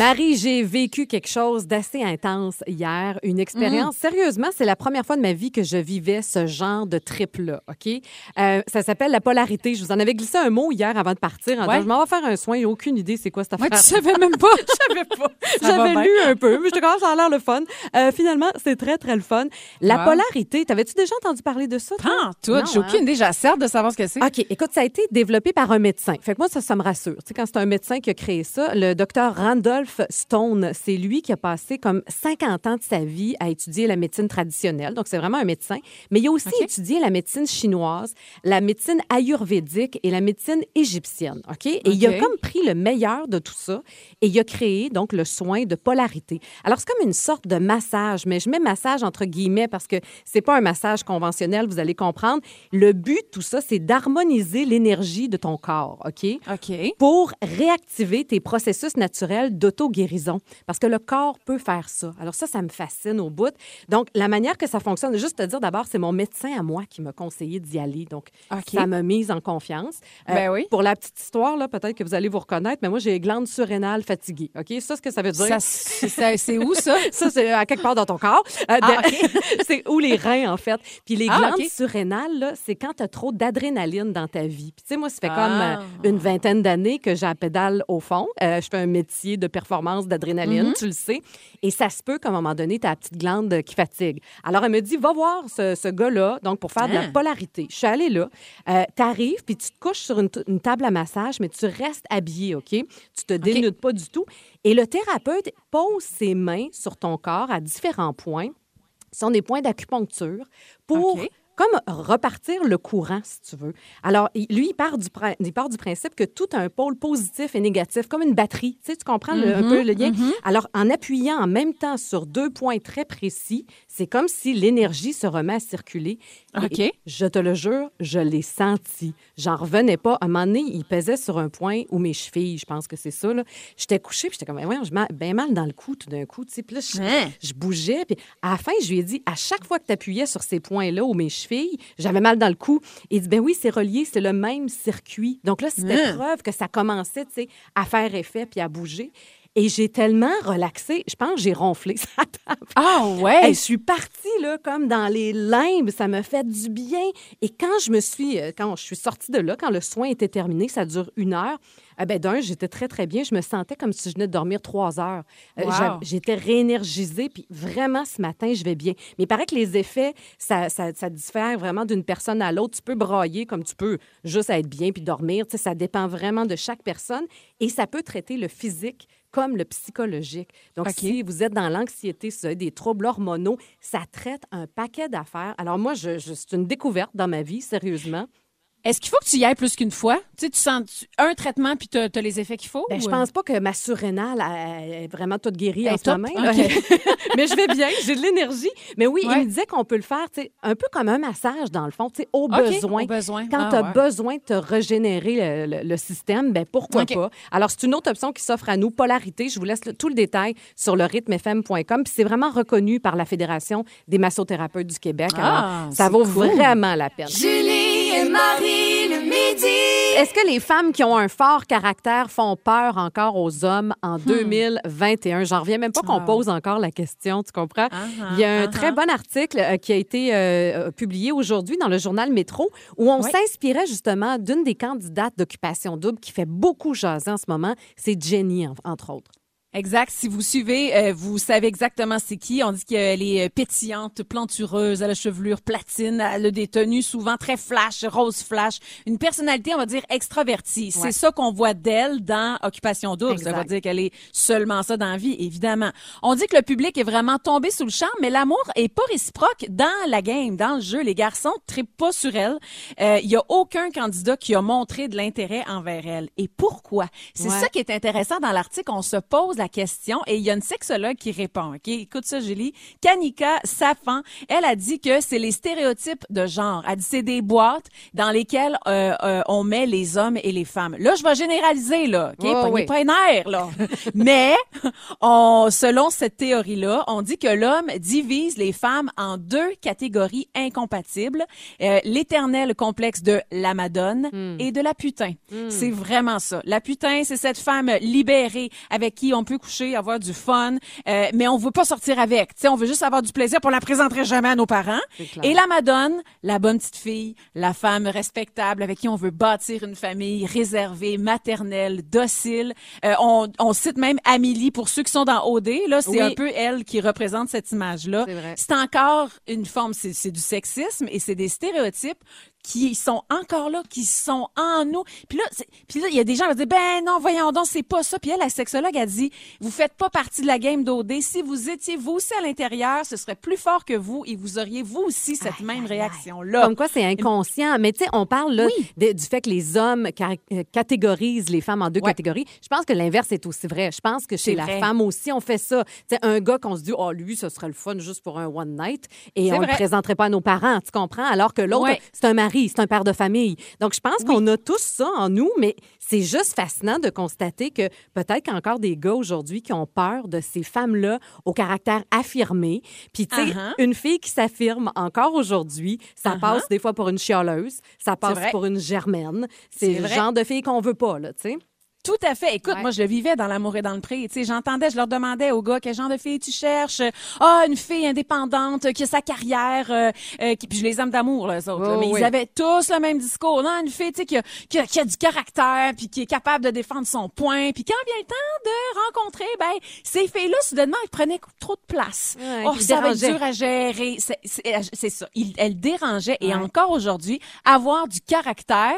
Marie, j'ai vécu quelque chose d'assez intense hier, une expérience. Sérieusement, c'est la première fois de ma vie que je vivais ce genre de trip-là, OK? Euh, ça s'appelle la polarité. Je vous en avais glissé un mot hier avant de partir en Ouais. disant, je m'en vais faire un soin, j'ai aucune idée c'est quoi cette affaire. Ouais, tu savais même pas. (laughs) Je savais pas. J'avais bien. lu un peu, mais je te ça a l'air le fun. Euh, finalement, c'est très, très le fun. La Wow. polarité, t'avais-tu déjà entendu parler de ça? toi? Tout. Non, J'ai hein? aucune idée. J'ai assez hâte de savoir ce que c'est. OK, écoute, ça a été développé par un médecin. Fait que moi, ça, ça me rassure. Tu sais, quand c'est un médecin qui a créé ça, le docteur Randolph Stone, c'est lui qui a passé comme 50 ans de sa vie à étudier la médecine traditionnelle. Donc, c'est vraiment un médecin. Mais il a aussi étudié la médecine chinoise, la médecine ayurvédique et la médecine égyptienne. OK? Et il a comme pris le meilleur de tout ça et il a créé donc le soin de polarité. Alors, c'est comme une sorte de massage, mais je mets massage entre guillemets parce que c'est pas un massage conventionnel, vous allez comprendre. Le but de tout ça, c'est d'harmoniser l'énergie de ton corps, OK? OK. Pour réactiver tes processus naturels d'auto-guérison. Parce que le corps peut faire ça. Alors ça, ça me fascine au bout. Donc, la manière que ça fonctionne, juste te dire d'abord, c'est mon médecin à moi qui m'a conseillé d'y aller. Donc, OK. ça m'a mise en confiance. Euh, Ben oui. Pour la petite histoire, là, peut-être que vous allez vous reconnaître, mais moi, j'ai les glandes surrénales fatiguées. OK? Ça, ce que ça veut dire... Ça, c'est où, ça? (laughs) Ça, c'est à quelque part dans ton corps. Euh, Ah, (laughs) c'est où les reins, en fait. Puis les Ah, glandes surrénales, c'est quand tu as trop d'adrénaline dans ta vie. Puis tu sais, moi, ça fait Ah. comme euh, une vingtaine d'années que j'ai pédale au fond. Je fais un métier de performance d'adrénaline, Mhm. tu le sais. Et ça se peut qu'à un moment donné, tu as la petite glande qui fatigue. Alors, elle me dit, va voir ce, ce gars-là, donc pour faire de la Hein? polarité. Je suis allée là. Euh, tu arrives, puis tu te couches sur une, table à massage, mais tu restes habillé, OK? Tu te dénudes pas du tout. Et le thérapeute pose ses mains sur ton corps à différents points. Ce sont des points d'acupuncture pour. Comme repartir le courant, si tu veux. Alors, lui, il part, du, prin- il part du principe que tout a un pôle positif et négatif, comme une batterie. Tu sais, tu comprends le- un peu le lien? Alors, en appuyant en même temps sur deux points très précis, c'est comme si l'énergie se remet à circuler. Et OK. je te le jure, je l'ai senti. J'en revenais pas. À un moment donné, il pesait sur un point où mes chevilles, je pense que c'est ça. J'étais couchée, puis j'étais comme, voyons, mal- bien mal dans le cou tout d'un coup, tu sais. Puis là, je, Hein? je bougeais, puis à la fin, je lui ai dit, à chaque fois que tu appuyais sur ces points-là où mes chevilles, j'avais mal dans le cou. Il dit, ben oui, c'est relié, c'est le même circuit. Donc là, c'était Hein? preuve que ça commençait, tu sais, à faire effet puis à bouger. Et j'ai tellement relaxé, je pense que j'ai ronflé (laughs) sa table. Ah, ouais? Hey, je suis partie là comme dans les limbes, ça me fait du bien. Et quand je me suis, euh, quand je suis sortie de là, quand le soin était terminé, ça dure une heure. eh ben d'un, j'étais très très bien. Je me sentais comme si je venais de dormir trois heures. Euh, Wow. J'étais réénergisée, puis vraiment ce matin, je vais bien. Mais il paraît que les effets, ça, ça, ça diffère vraiment d'une personne à l'autre. Tu peux broyer comme tu peux juste être bien puis dormir. Tu sais, ça dépend vraiment de chaque personne et ça peut traiter le physique comme le psychologique. Donc, si vous êtes dans l'anxiété, si vous avez des troubles hormonaux, ça traite un paquet d'affaires. Alors, moi, je, je- c'est une découverte dans ma vie, sérieusement. Est-ce qu'il faut que tu y ailles plus qu'une fois? Tu sais, tu sens tu- un traitement puis tu as, les effets qu'il faut? Ben, je ou- pense pas que ma surrénale est vraiment toute guérie Elle en est ce top? moment. (laughs) Mais je vais bien, j'ai de l'énergie. Mais oui, Ouais. il me disait qu'on peut le faire tu sais, un peu comme un massage, dans le fond, tu sais, au besoin. au besoin. Quand Ah, tu as ouais. besoin de te régénérer le, le- le système, ben pourquoi pas? Alors, c'est une autre option qui s'offre à nous, Polarité. Je vous laisse le- tout le détail sur le rythmefm.com. Puis c'est vraiment reconnu par la Fédération des massothérapeutes du Québec. Ah, Alors, ça vaut cool. vraiment la peine. Julie Marie le midi. Est-ce que les femmes qui ont un fort caractère font peur encore aux hommes en Hmm. 2021? J'en reviens même pas qu'on Ah. pose encore la question, tu comprends? Ah, Il y a un ah, très ah. bon article euh, qui a été euh, euh, publié aujourd'hui dans le journal Métro où on s'inspirait justement d'une des candidates d'occupation double qui fait beaucoup jaser en ce moment. C'est Jenny, en- entre autres. Exact. Si vous suivez, euh, vous savez exactement c'est qui. On dit qu'elle est euh, pétillante, plantureuse, a la chevelure platine, elle a des tenues souvent très flash, rose flash. Une personnalité, on va dire, extravertie. C'est ça qu'on voit d'elle dans Occupation Double. Ça veut dire qu'elle est seulement ça dans la vie, évidemment. On dit que le public est vraiment tombé sous le charme, mais l'amour est pas réciproque dans la game, dans le jeu. Les garçons trippent pas sur elle. Euh, Il y a aucun candidat qui a montré de l'intérêt envers elle. Et pourquoi? C'est Ouais. ça qui est intéressant dans l'article. On se pose la question et il y a une sexologue qui répond. Ok, Écoute ça, Julie. Kanika Safan, elle a dit que c'est les stéréotypes de genre. Elle dit c'est des boîtes dans lesquelles euh, euh, on met les hommes et les femmes. Là, je vais généraliser, là. OK? Oh, oui. pas un air, là. (laughs) Mais, on, selon cette théorie-là, on dit que l'homme divise les femmes en deux catégories incompatibles. Euh, L'éternel complexe de la madone et de la putain. C'est vraiment ça. La putain, c'est cette femme libérée avec qui on peut coucher, avoir du fun, euh, mais on veut pas sortir avec. Tu sais, on veut juste avoir du plaisir, pour la présenterait jamais à nos parents. Et la madone, la bonne petite fille, la femme respectable avec qui on veut bâtir une famille réservée, maternelle, docile. Euh, on, on cite même Amélie pour ceux qui sont dans OD. Là, c'est Oui. un peu elle qui représente cette image-là. C'est encore une forme, c'est du sexisme et c'est des stéréotypes qui sont encore là, qui sont en nous. Puis là, puis là, il y a des gens qui vont dire, ben non, voyons donc, c'est pas ça. Puis elle, la sexologue a dit, vous faites pas partie de la game d'OD. Si vous étiez vous aussi à l'intérieur, ce serait plus fort que vous et vous auriez vous aussi cette même réaction-là. Comme quoi, c'est inconscient. Mais tu sais, on parle là, Oui. de- du fait que les hommes euh, catégorisent les femmes en deux Ouais. catégories. Je pense que l'inverse est aussi vrai. Je pense que chez la vrai. femme aussi, on fait ça. Tu sais, un gars qu'on se dit, oh, lui, ce serait le fun juste pour un one night, et on le vrai. présenterait pas à nos parents, tu comprends? Alors que l'autre, Ouais. c'est un mari, c'est un père de famille. Donc, je pense qu'on a tous ça en nous, mais c'est juste fascinant de constater que peut-être qu'il y a encore des gars aujourd'hui qui ont peur de ces femmes-là au caractère affirmé. Puis, tu sais, Uh-huh. une fille qui s'affirme encore aujourd'hui, ça Uh-huh. passe des fois pour une chialeuse, ça passe pour une germaine. C'est le genre de fille qu'on veut pas, là, tu sais. Tout à fait. Écoute, Ouais. moi, je le vivais dans l'amour et dans le pré. Tu sais, j'entendais, je leur demandais aux gars quel genre de fille tu cherches? Ah, une fille indépendante euh, qui a sa carrière. euh, euh, qui, puis je les aime d'amour, là, eux autres. là. Mais oui. ils avaient tous le même discours. Non, une fille, tu sais, qui a, qui, a, qui a du caractère, puis qui est capable de défendre son point. Puis quand vient le temps de rencontrer, ben, ces filles-là, soudainement, elles prenaient trop de place. Ouais, oh, ça va être dur à gérer. C'est- ça. Ils- elles dérangeaient. Et encore aujourd'hui, avoir du caractère,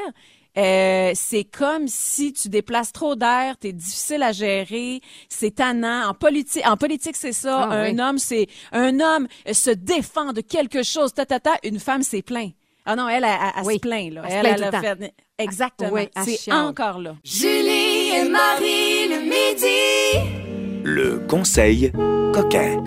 euh, c'est comme si tu déplaces trop d'air, t'es difficile à gérer, c'est tannant. En politique, en politique, c'est ça. Ah, un oui. homme, c'est un homme se défend de quelque chose. Ta, ta, ta. Une femme, c'est plein. Ah non, elle, elle, elle, elle Oui. se plaint là. Elle Elle, elle tout a le temps. fait exactement. Oui, elle c'est encore là. Julie et Marie le midi. Le conseil coquin.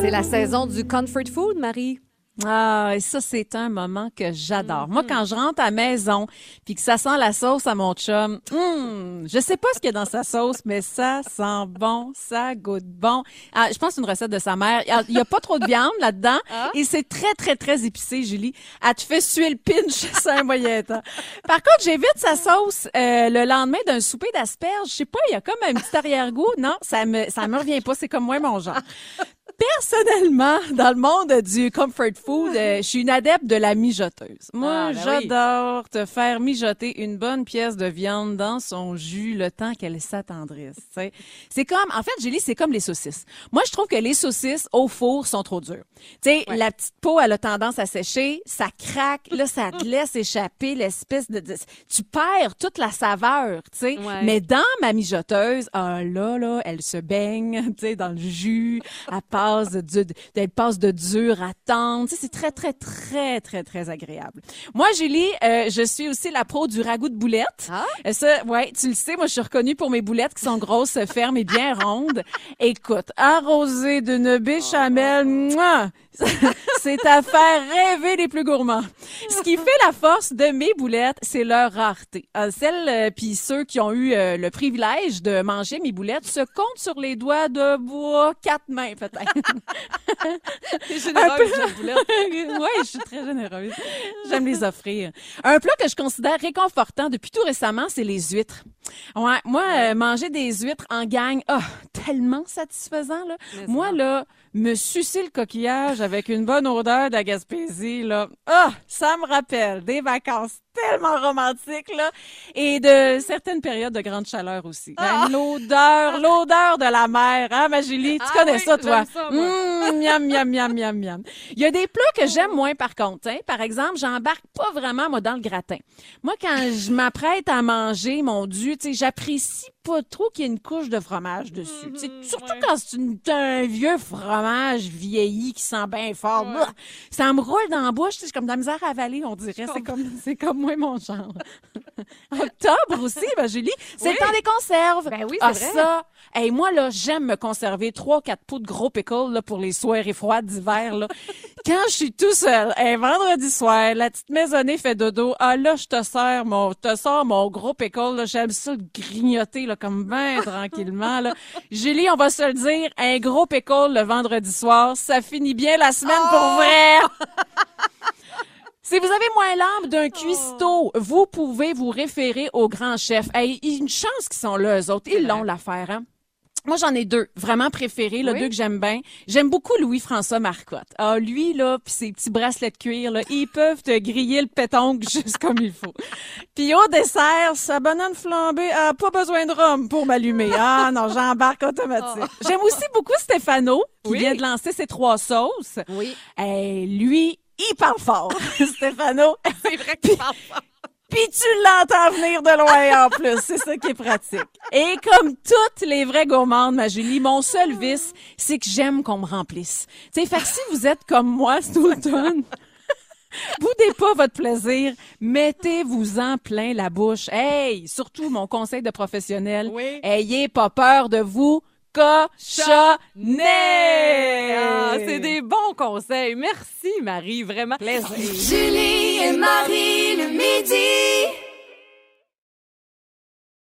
C'est la saison du comfort food, Marie. Ah, et ça, c'est un moment que j'adore. Moi, quand je rentre à la maison, puis que ça sent la sauce à mon chum, hum, je sais pas ce qu'il y a dans sa sauce, mais ça sent bon, ça goûte bon. Ah, je pense que c'est une recette de sa mère. Il y a pas trop de viande là-dedans, (laughs) et c'est très, très, très épicé, Julie. Elle te fait suer le pinch, (laughs) c'est un moyen temps. Par contre, j'évite sa sauce euh, le lendemain d'un souper d'asperges. Je sais pas, il y a comme un petit arrière-goût. Non, ça me, ça me revient pas. C'est comme moi, mon genre. Personnellement, dans le monde du comfort food, euh, je suis une adepte de la mijoteuse. Moi, Ah, ben oui. j'adore te faire mijoter une bonne pièce de viande dans son jus le temps qu'elle s'attendrisse. C'est comme, en fait, Julie, c'est comme les saucisses. Moi, je trouve que les saucisses au four sont trop dures. Tu sais, la petite peau, elle a tendance à sécher, ça craque, là, ça te (laughs) laisse échapper l'espèce de, tu perds toute la saveur, tu sais. Ouais. Mais dans ma mijoteuse, ah là là, elle se baigne, (laughs) tu sais, dans le jus, elle (laughs) passe elle passe de dur à tendre, tu sais, c'est très très très très très agréable. Moi, Julie, euh, je suis aussi la pro du ragoût de boulettes. Ah? Euh, Ça, ouais, tu le sais, moi, je suis reconnue pour mes boulettes qui sont grosses, fermes et bien rondes. Écoute, arrosées d'une béchamel, mouah, (laughs) c'est à faire rêver les plus gourmands. Ce qui fait la force de mes boulettes, c'est leur rareté. Euh, celles, euh, puis ceux qui ont eu euh, le privilège de manger mes boulettes se comptent sur les doigts de bois, quatre mains peut-être. (laughs) Généreuse, oui, (laughs) je suis très généreuse. J'aime les offrir. Un plat que je considère réconfortant depuis tout récemment, c'est les huîtres. Ouais, moi, euh, manger des huîtres en gang, ah, tellement satisfaisant là. Mais Moi là, me sucer le coquillage avec une bonne odeur de la Gaspésie, là. Ah, ça me rappelle des vacances tellement romantiques, là, et de certaines périodes de grande chaleur aussi. Ben, L'odeur, l'odeur de la mer, hein, ma Julie? Tu Ah connais oui, ça, toi? ça. Mmh, miam, miam, miam, miam, miam. Il y a des plats que j'aime moins, par contre. Hein. Par exemple, j'embarque pas vraiment, moi, dans le gratin. Moi, quand je m'apprête à manger mon dû, tu sais, j'apprécie pas trop qu'il y ait une couche de fromage dessus. Sais, surtout quand c'est une- un vieux fromage vieilli qui sent bien fort. Ça me roule dans la bouche. tu sais, J'ai comme de la misère à avaler, on dirait. C'est comme, c'est comme moi, mon genre. (laughs) Octobre aussi, ben, Julie. C'est Oui. le temps des conserves. Ben oui, c'est ah, vrai. ça. Hey, moi, là, j'aime me conserver trois, quatre pots de gros pickles, là, pour les soirées froides d'hiver, là. (laughs) Quand je suis tout seul, un vendredi soir, la petite maisonnée fait dodo. Ah, là, je te sers mon, je te sors mon gros pickle, là. J'aime ça le grignoter, là, comme ben (laughs) tranquillement, là. Julie, on va se le dire, un gros pickle le vendredi soir, ça finit bien la semaine pour vrai. Si vous avez moins l'âme d'un cuistot, vous pouvez vous référer au grand chef. Hey, une chance qu'ils sont là, eux autres. Ils l'ont, l'affaire, hein? Moi, j'en ai deux vraiment préférés, là, Oui. deux que j'aime bien. J'aime beaucoup Louis-François Marcotte. Ah, lui, là, puis ses petits bracelets de cuir, là, ils peuvent te griller le pétoncle (laughs) juste comme il faut. Puis au dessert, sa banane flambée a pas besoin de rhum pour m'allumer. Ah non, j'embarque automatique. J'aime aussi beaucoup Stéphano, qui Oui. vient de lancer ses trois sauces. Oui. Hey, lui, il parle fort, (laughs) Stéphano. C'est vrai que tu parles pas. Puis tu l'entends venir de loin en plus. C'est ça qui est pratique. Et comme toutes les vraies gourmandes, ma Julie, mon seul vice, c'est que j'aime qu'on me remplisse. Tu sais, fait que si vous êtes comme moi cet automne, boudez pas votre plaisir, mettez-vous-en plein la bouche. Hey, surtout mon conseil de professionnel, Oui. ayez pas peur de vous cochonner. Ah, c'est des bons conseils. Merci, Marie, vraiment. plaisirs. Julie et Marie le midi.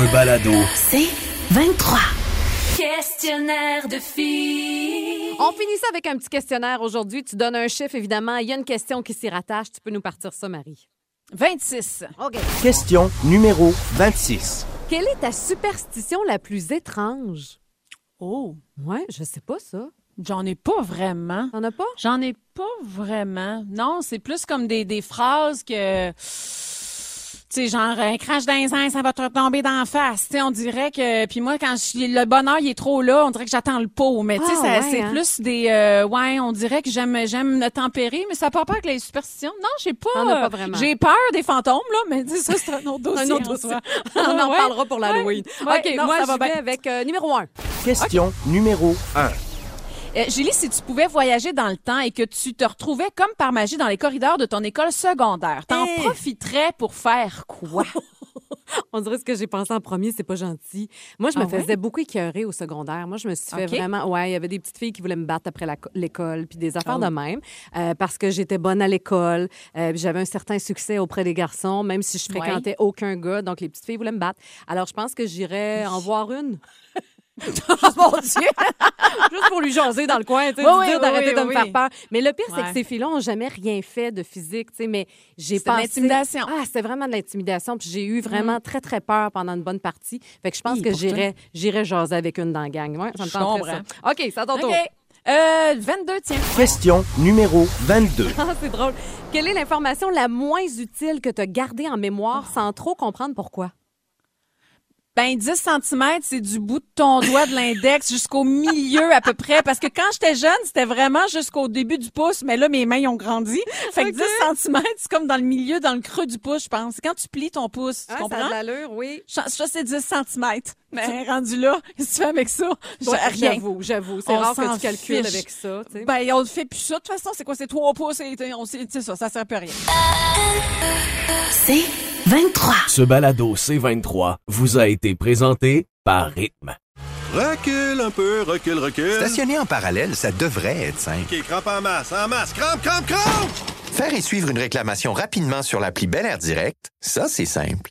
Un balado. C'est 23. Questionnaire de filles. On finit ça avec un petit questionnaire aujourd'hui. Tu donnes un chiffre, évidemment. Il y a une question qui s'y rattache. Tu peux nous partir ça, Marie. 26. OK. Question numéro 26. Quelle est ta superstition la plus étrange? Oh, Ouais, je sais pas ça. j'en ai pas vraiment. T'en as pas? J'en ai pas vraiment. Non, c'est plus comme des, des phrases que. Tu sais, genre, un crash d'incendie, ça va te tomber d'en face. Tu sais, on dirait que. Puis moi, quand je suis. Le bonheur, il est trop là, on dirait que j'attends le pot. Mais tu sais, Ah, ouais, c'est hein? plus des. euh, ouais, on dirait que j'aime j'aime le tempérer, mais ça n'a pas peur avec les superstitions. Non, j'ai pas. Pas euh, vraiment. J'ai peur des fantômes, là, mais tu sais, ça, c'est un autre dossier. (laughs) Un autre dossier. (laughs) On en Ouais. parlera pour l'Halloween. Ouais, OK, non, moi, ça je va vais bien. avec euh, numéro un. Question numéro 1. Euh, Julie, si tu pouvais voyager dans le temps et que tu te retrouvais comme par magie dans les corridors de ton école secondaire, t'en Hey! profiterais pour faire quoi? (laughs) On dirait ce que j'ai pensé en premier, c'est pas gentil. Moi, je me Ah ouais? faisais beaucoup écœurer au secondaire. Moi, je me suis fait vraiment. Ouais, il y avait des petites filles qui voulaient me battre après l'école, puis des affaires Oh. de même, euh, parce que j'étais bonne à l'école, euh, puis j'avais un certain succès auprès des garçons, même si je Ouais. fréquentais aucun gars. Donc, les petites filles voulaient me battre. Alors, je pense que j'irais en voir une. (laughs) (laughs) Mon Dieu! (laughs) Juste pour lui jaser dans le coin, tu sais, Oui, oui, d'arrêter oui, de me faire peur. Mais le pire, c'est que ces filles-là ont jamais rien fait de physique, tu sais, mais j'ai C'était de pensé... l'intimidation. Ah, c'était vraiment de l'intimidation, puis j'ai eu vraiment très, très peur pendant une bonne partie. Fait que je pense que j'irais, j'irais jaser avec une dans la gang. Ouais, ça me comprends. ça. OK, c'est à ton tour. OK. Euh, 22, tiens. Question numéro 22. (laughs) Ah, c'est drôle. Quelle est l'information la moins utile que tu as gardée en mémoire sans trop comprendre pourquoi? Ben, 10 cm, c'est du bout de ton doigt de l'index jusqu'au milieu à peu près. Parce que quand j'étais jeune, c'était vraiment jusqu'au début du pouce. Mais là, mes mains ont grandi. Fait que OK. 10 cm, c'est comme dans le milieu, dans le creux du pouce, je pense. C'est quand tu plies ton pouce. Tu Ah, ça comprends? a de l'allure, oui. Ça, ça, c'est 10 cm. Mais rendu là, qu'est-ce que tu fais avec ça? Rien. J'avoue, j'avoue. C'est rare que tu calcules fiche. avec ça, tu sais. Ben, on le fait plus ça. De toute façon, c'est quoi? C'est 3 pouces et on sait, ça, ça sert plus à rien. C'est 23. Ce balado C23 vous a été présenté par rythme. Recule un peu, recule, recule. Stationner en parallèle, ça devrait être simple. OK, crampe en masse, en masse, crampe, crampe, crampe! Faire et suivre une réclamation rapidement sur l'appli Bel Air Direct, ça, c'est simple.